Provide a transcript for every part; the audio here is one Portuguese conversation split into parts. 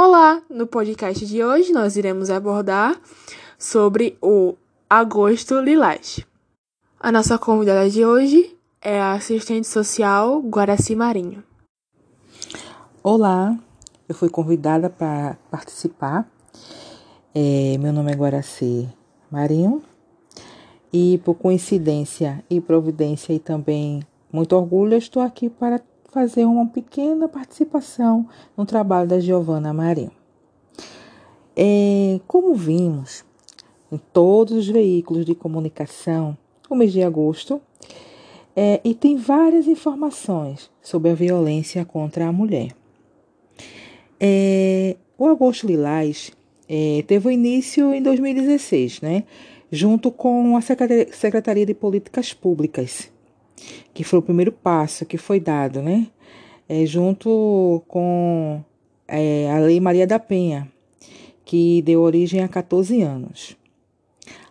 Olá! No podcast de hoje nós iremos abordar sobre o Agosto Lilás. A nossa convidada de hoje é a assistente social Guaraci Marinho. Olá, eu fui convidada para participar. É, meu nome é Guaraci Marinho e por coincidência e providência e também muito orgulho, estou aqui para fazer uma pequena participação no trabalho da Giovana Marinho. É, como vimos em todos os veículos de comunicação, o mês de agosto, é, e tem várias informações sobre a violência contra a mulher. É, o Agosto Lilás é, teve início em 2016, né? junto com a Secretaria de Políticas Públicas que foi o primeiro passo que foi dado, né? É, junto com é, a Lei Maria da Penha, que deu origem a 14 anos.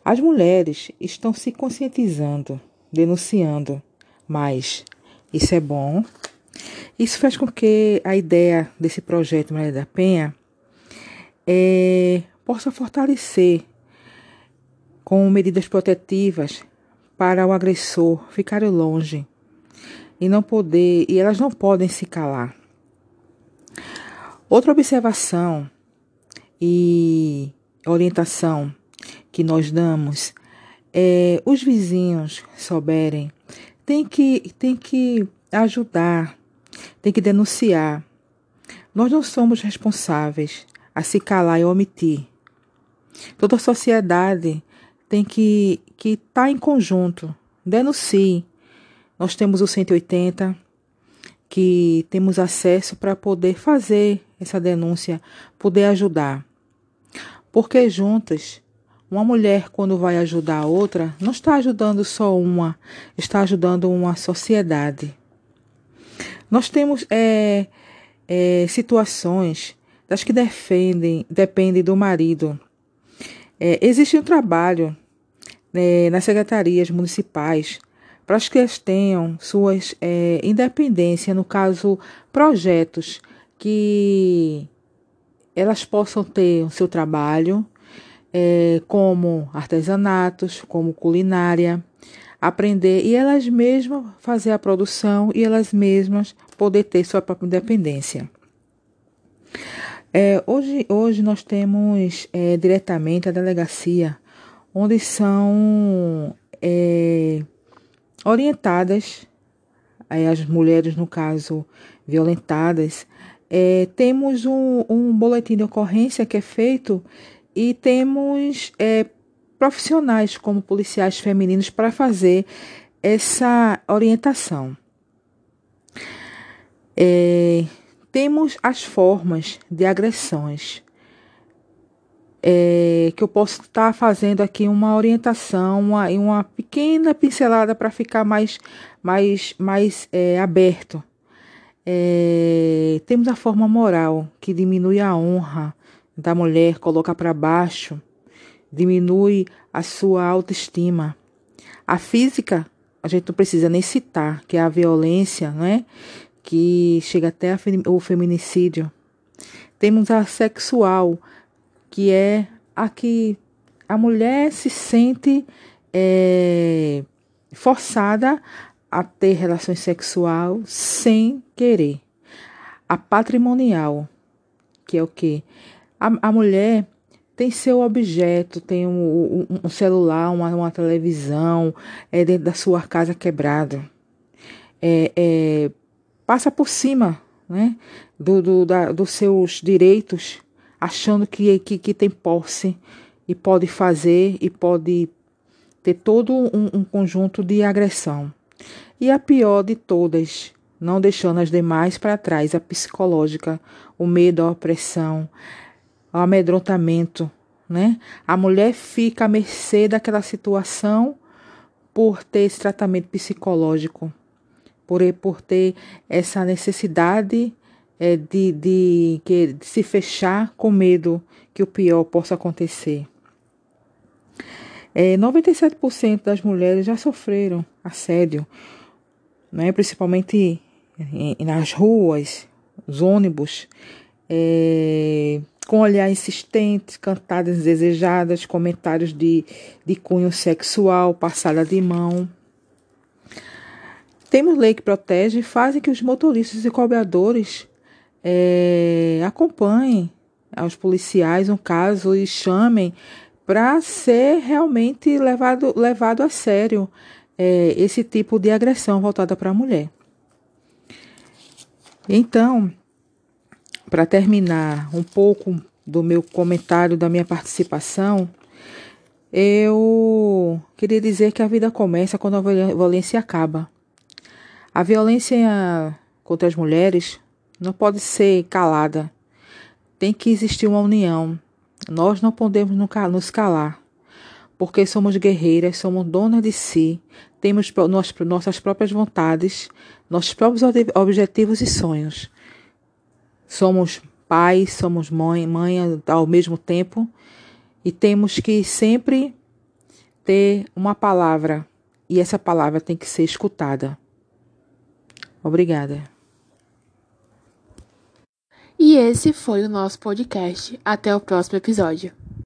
As mulheres estão se conscientizando, denunciando, mas isso é bom. Isso faz com que a ideia desse projeto Maria da Penha é, possa fortalecer com medidas protetivas para o agressor ficar longe e não poder e elas não podem se calar. Outra observação e orientação que nós damos é os vizinhos souberem tem que tem que ajudar, tem que denunciar. Nós não somos responsáveis a se calar e omitir. Toda a sociedade tem que que estar tá em conjunto. Denuncie. Nós temos o 180 que temos acesso para poder fazer essa denúncia, poder ajudar. Porque juntas, uma mulher quando vai ajudar a outra, não está ajudando só uma, está ajudando uma sociedade. Nós temos é, é, situações das que defendem, dependem do marido. É, existe um trabalho né, nas secretarias municipais para que elas tenham suas é, independência, no caso, projetos que elas possam ter o seu trabalho, é, como artesanatos, como culinária, aprender e elas mesmas fazer a produção e elas mesmas poder ter sua própria independência. É, hoje, hoje nós temos é, diretamente a delegacia onde são é, orientadas as mulheres, no caso, violentadas. É, temos um, um, boletim de ocorrência que é feito e temos é, profissionais como policiais femininos para fazer essa orientação. É, temos as formas de agressões é, que eu posso estar tá fazendo aqui uma orientação, uma, uma pequena pincelada para ficar mais, mais, mais é, aberto. É, temos a forma moral, que diminui a honra da mulher, coloca para baixo, diminui a sua autoestima. A física, a gente não precisa nem citar, que é a violência, né? que chega até o feminicídio. Temos a sexual, que é a que a mulher se sente é, forçada a ter relações sexual sem querer. A patrimonial, que é o que? A, a mulher tem seu objeto, tem um, um, um celular, uma, uma, televisão, é dentro da sua casa quebrada. É, é, passa por cima né, do, do, da, dos seus direitos achando que, que, que tem posse e pode fazer e pode ter todo um, um conjunto de agressão. E a pior de todas, não deixando as demais para trás, a psicológica, o medo, a opressão, o amedrontamento, né? A mulher fica à mercê daquela situação por ter esse tratamento psicológico, por, por ter essa necessidade é, de, de, que, de se fechar com medo que o pior possa acontecer. É, 97% das mulheres já sofreram assédio, né, principalmente nas ruas, os ônibus, é, com olhar insistente, cantadas desejadas, comentários de, de cunho sexual, passada de mão. Temos lei que protege e fazem que os motoristas e cobradores é, acompanhem aos policiais um caso e chamem para ser realmente levado, levado a sério é, esse tipo de agressão voltada para a mulher. Então, para terminar um pouco do meu comentário, da minha participação, eu queria dizer que a vida começa quando a violência acaba. A violência contra as mulheres não pode ser calada. Tem que existir uma união. Nós não podemos nos calar, porque somos guerreiras, somos donas de si, temos nossas próprias vontades, nossos próprios objetivos e sonhos. Somos pais, somos mãe, mãe ao mesmo tempo e temos que sempre ter uma palavra e essa palavra tem que ser escutada. Obrigada. E esse foi o nosso podcast. Até o próximo episódio.